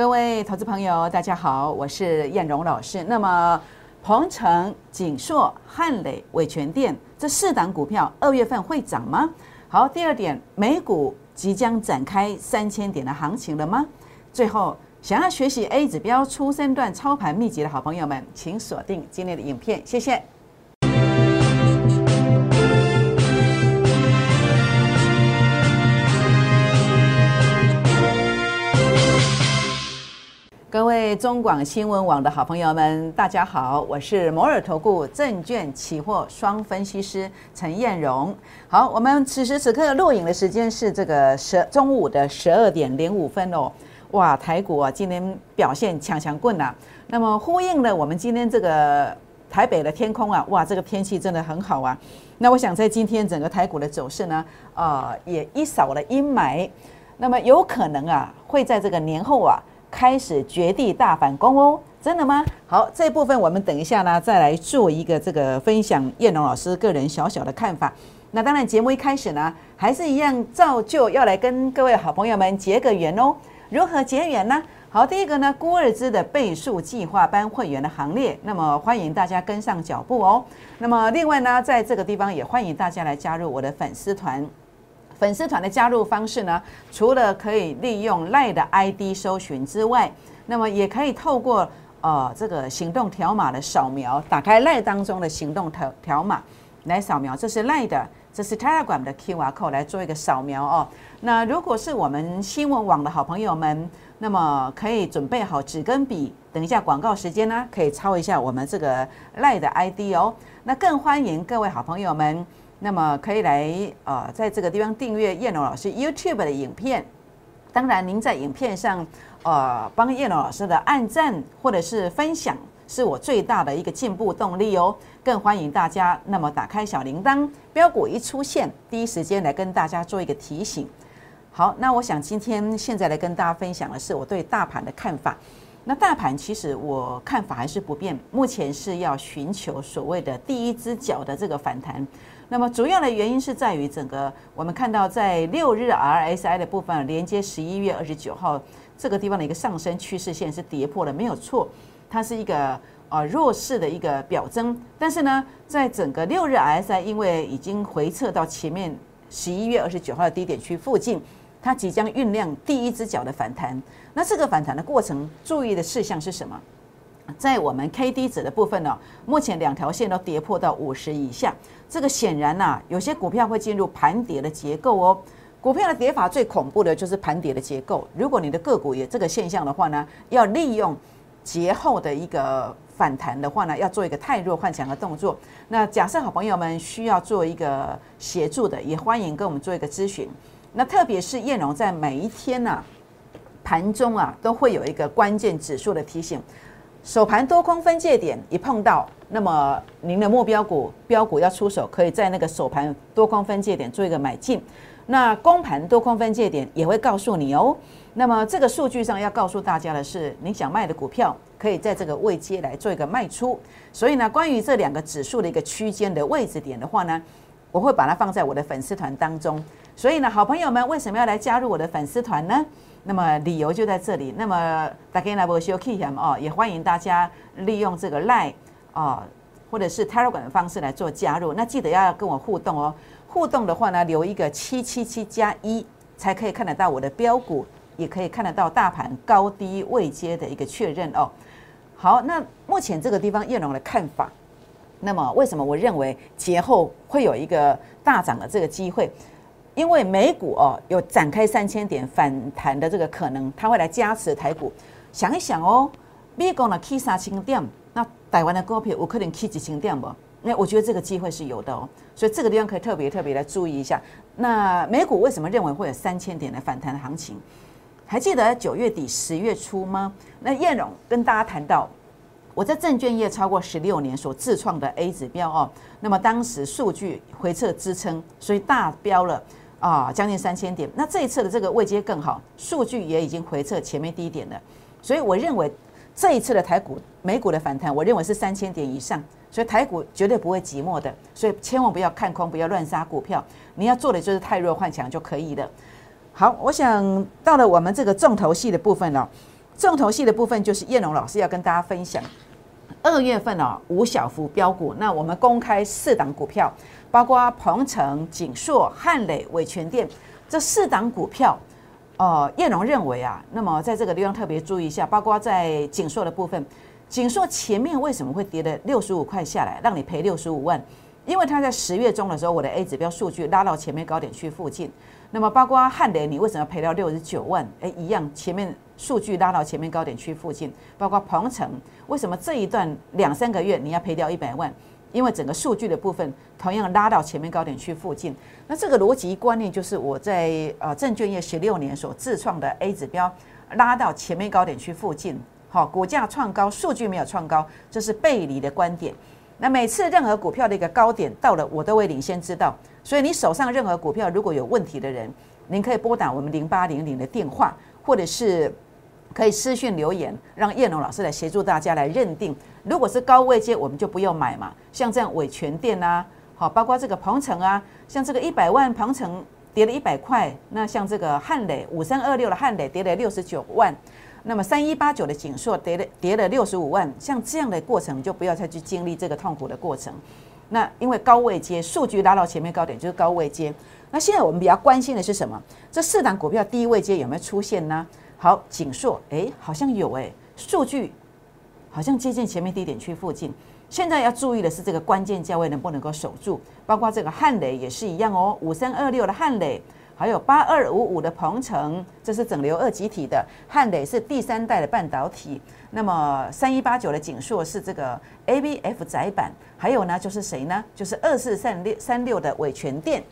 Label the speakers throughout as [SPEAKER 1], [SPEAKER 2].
[SPEAKER 1] 各位投资朋友，大家好，我是燕荣老师。那么，鹏程、锦硕、汉磊、伟全电这四档股票，二月份会涨吗？好，第二点，美股即将展开三千点的行情了吗？最后，想要学习 A 指标初升段操盘秘籍的好朋友们，请锁定今天的影片，谢谢。各位中广新闻网的好朋友们，大家好，我是摩尔投顾证券期货双分析师陈燕荣。好，我们此时此刻录影的时间是这个十中午的十二点零五分哦。哇，台股啊，今天表现强强棍呐。那么呼应了我们今天这个台北的天空啊，哇，这个天气真的很好啊。那我想在今天整个台股的走势呢，啊，也一扫了阴霾。那么有可能啊，会在这个年后啊。开始绝地大反攻哦，真的吗？好，这部分我们等一下呢，再来做一个这个分享。叶龙老师个人小小的看法。那当然，节目一开始呢，还是一样照旧要来跟各位好朋友们结个缘哦。如何结缘呢？好，第一个呢，郭尔兹的倍数计划班会员的行列，那么欢迎大家跟上脚步哦。那么另外呢，在这个地方也欢迎大家来加入我的粉丝团。粉丝团的加入方式呢，除了可以利用赖的 ID 搜寻之外，那么也可以透过呃这个行动条码的扫描，打开赖当中的行动条条码来扫描，这是赖的，这是 Telegram 的 QR code 来做一个扫描哦。那如果是我们新闻网的好朋友们，那么可以准备好纸跟笔，等一下广告时间呢，可以抄一下我们这个赖的 ID 哦。那更欢迎各位好朋友们。那么可以来呃，在这个地方订阅叶龙老师 YouTube 的影片。当然，您在影片上呃帮叶龙老师的按赞或者是分享，是我最大的一个进步动力哦。更欢迎大家那么打开小铃铛，标股一出现，第一时间来跟大家做一个提醒。好，那我想今天现在来跟大家分享的是我对大盘的看法。那大盘其实我看法还是不变，目前是要寻求所谓的第一只脚的这个反弹。那么主要的原因是在于整个我们看到在六日 RSI 的部分连接十一月二十九号这个地方的一个上升趋势线是跌破了，没有错，它是一个呃弱势的一个表征。但是呢，在整个六日 RSI 因为已经回撤到前面十一月二十九号的低点区附近，它即将酝酿第一只脚的反弹。那这个反弹的过程，注意的事项是什么？在我们 K D 值的部分呢，目前两条线都跌破到五十以下，这个显然呐，有些股票会进入盘跌的结构哦。股票的跌法最恐怖的就是盘跌的结构。如果你的个股有这个现象的话呢，要利用节后的一个反弹的话呢，要做一个太弱换强的动作。那假设好朋友们需要做一个协助的，也欢迎跟我们做一个咨询。那特别是燕荣在每一天呢盘中啊，都会有一个关键指数的提醒。首盘多空分界点一碰到，那么您的目标股标股要出手，可以在那个首盘多空分界点做一个买进。那公盘多空分界点也会告诉你哦。那么这个数据上要告诉大家的是，你想卖的股票可以在这个位阶来做一个卖出。所以呢，关于这两个指数的一个区间的位置点的话呢，我会把它放在我的粉丝团当中。所以呢，好朋友们为什么要来加入我的粉丝团呢？那么理由就在这里。那么大家来不修 K 什么哦？也欢迎大家利用这个 Line 啊，或者是 Telegram 的方式来做加入。那记得要跟我互动哦。互动的话呢，留一个七七七加一，才可以看得到我的标股，也可以看得到大盘高低位阶的一个确认哦。好，那目前这个地方叶龙的看法，那么为什么我认为节后会有一个大涨的这个机会？因为美股哦有展开三千点反弹的这个可能，它会来加持台股。想一想哦，美股呢 K 三千点，那台湾的股票有可能 K 几千点不？那我觉得这个机会是有的哦，所以这个地方可以特别特别来注意一下。那美股为什么认为会有三千点的反弹行情？还记得九月底十月初吗？那燕荣跟大家谈到，我在证券业超过十六年所自创的 A 指标哦，那么当时数据回撤支撑，所以大标了。啊，将近三千点。那这一次的这个位阶更好，数据也已经回撤前面低点了。所以我认为这一次的台股、美股的反弹，我认为是三千点以上。所以台股绝对不会寂寞的。所以千万不要看空，不要乱杀股票。你要做的就是太弱换强就可以了。好，我想到了我们这个重头戏的部分了。重头戏的部分就是叶龙老师要跟大家分享，二月份哦五小幅标股，那我们公开四档股票，包括鹏程、锦硕、汉磊、伟全店这四档股票。呃，叶龙认为啊，那么在这个地方特别注意一下，包括在锦硕的部分，锦硕前面为什么会跌了六十五块下来，让你赔六十五万？因为它在十月中的时候，我的 A 指标数据拉到前面高点区附近。那么包括汉雷，你为什么赔掉六十九万？哎，一样，前面数据拉到前面高点区附近。包括鹏程，为什么这一段两三个月你要赔掉一百万？因为整个数据的部分同样拉到前面高点区附近，那这个逻辑观念就是我在呃证券业十六年所自创的 A 指标拉到前面高点区附近，好，股价创高，数据没有创高，这是背离的观点。那每次任何股票的一个高点到了，我都会领先知道。所以你手上任何股票如果有问题的人，您可以拨打我们零八零零的电话，或者是。可以私讯留言，让叶龙老师来协助大家来认定。如果是高位接，我们就不用买嘛。像这样伟全店啊，好，包括这个鹏程啊，像这个一百万鹏程跌了一百块，那像这个汉磊五三二六的汉磊跌了六十九万，那么三一八九的锦硕跌了跌了六十五万，像这样的过程就不要再去经历这个痛苦的过程。那因为高位接数据拉到前面高点就是高位接。那现在我们比较关心的是什么？这四档股票低位接有没有出现呢？好，景硕，哎，好像有哎，数据好像接近前面低点区附近。现在要注意的是，这个关键价位能不能够守住？包括这个汉磊也是一样哦，五三二六的汉磊，还有八二五五的鹏程，这是整流二极体的汉磊是第三代的半导体。那么三一八九的景硕是这个 A B F 窄板，还有呢就是谁呢？就是二四三六三六的伟全电，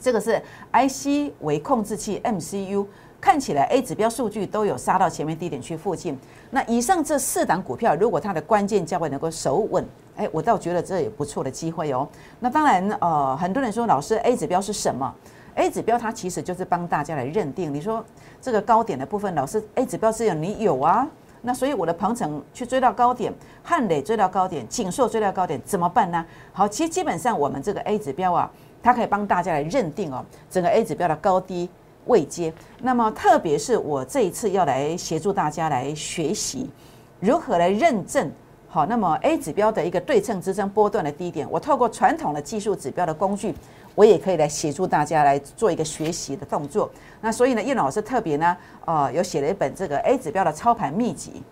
[SPEAKER 1] 这个是 I C 为控制器 M C U。看起来 A 指标数据都有杀到前面低点区附近。那以上这四档股票，如果它的关键价位能够守稳，哎，我倒觉得这也不错的机会哦。那当然，呃，很多人说老师 A 指标是什么？A 指标它其实就是帮大家来认定。你说这个高点的部分，老师 A 指标是有你有啊？那所以我的鹏程去追到高点，汉磊追到高点，锦硕追到高点，怎么办呢？好，其实基本上我们这个 A 指标啊，它可以帮大家来认定哦，整个 A 指标的高低。未接，那么特别是我这一次要来协助大家来学习如何来认证好，那么 A 指标的一个对称支撑波段的低点，我透过传统的技术指标的工具，我也可以来协助大家来做一个学习的动作。那所以呢，叶老师特别呢，呃，有写了一本这个 A 指标的操盘秘籍，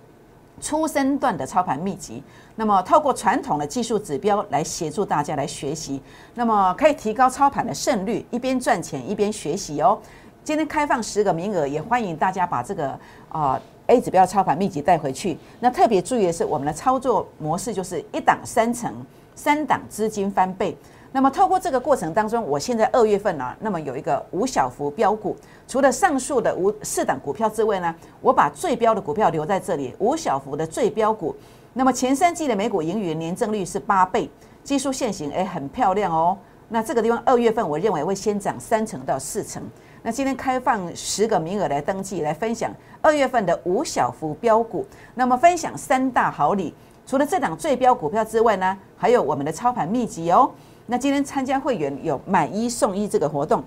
[SPEAKER 1] 初生段的操盘秘籍。那么透过传统的技术指标来协助大家来学习，那么可以提高操盘的胜率，一边赚钱一边学习哦。今天开放十个名额，也欢迎大家把这个啊 A 指标操盘秘籍带回去。那特别注意的是，我们的操作模式就是一档三成，三档资金翻倍。那么透过这个过程当中，我现在二月份呢，那么有一个五小幅标股，除了上述的五四档股票之外呢，我把最标的股票留在这里，五小幅的最标股。那么前三季的美股盈余年增率是八倍，技术线型诶很漂亮哦。那这个地方二月份我认为会先涨三成到四成。那今天开放十个名额来登记，来分享二月份的五小幅标股。那么分享三大好礼，除了这档最标股票之外呢，还有我们的操盘秘籍哦。那今天参加会员有买一送一这个活动，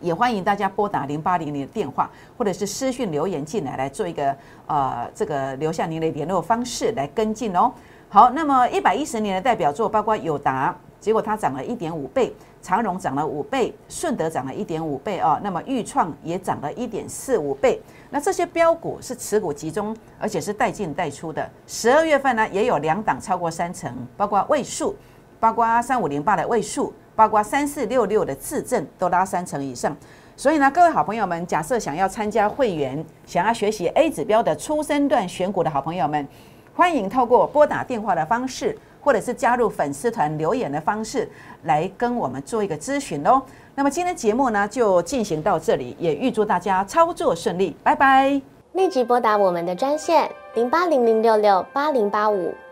[SPEAKER 1] 也欢迎大家拨打零八零零的电话，或者是私讯留言进来，来做一个呃这个留下您的联络方式来跟进哦。好，那么一百一十年的代表作包括友达。结果它涨了一点五倍，长荣涨了五倍，顺德涨了一点五倍啊，那么豫创也涨了一点四五倍。那这些标股是持股集中，而且是带进带出的。十二月份呢，也有两档超过三成，包括位数，包括三五零八的位数，包括三四六六的自证都拉三成以上。所以呢，各位好朋友们，假设想要参加会员，想要学习 A 指标的初生段选股的好朋友们，欢迎透过拨打电话的方式。或者是加入粉丝团留言的方式来跟我们做一个咨询哦。那么今天节目呢就进行到这里，也预祝大家操作顺利，拜拜。
[SPEAKER 2] 立即拨打我们的专线零八零零六六八零八五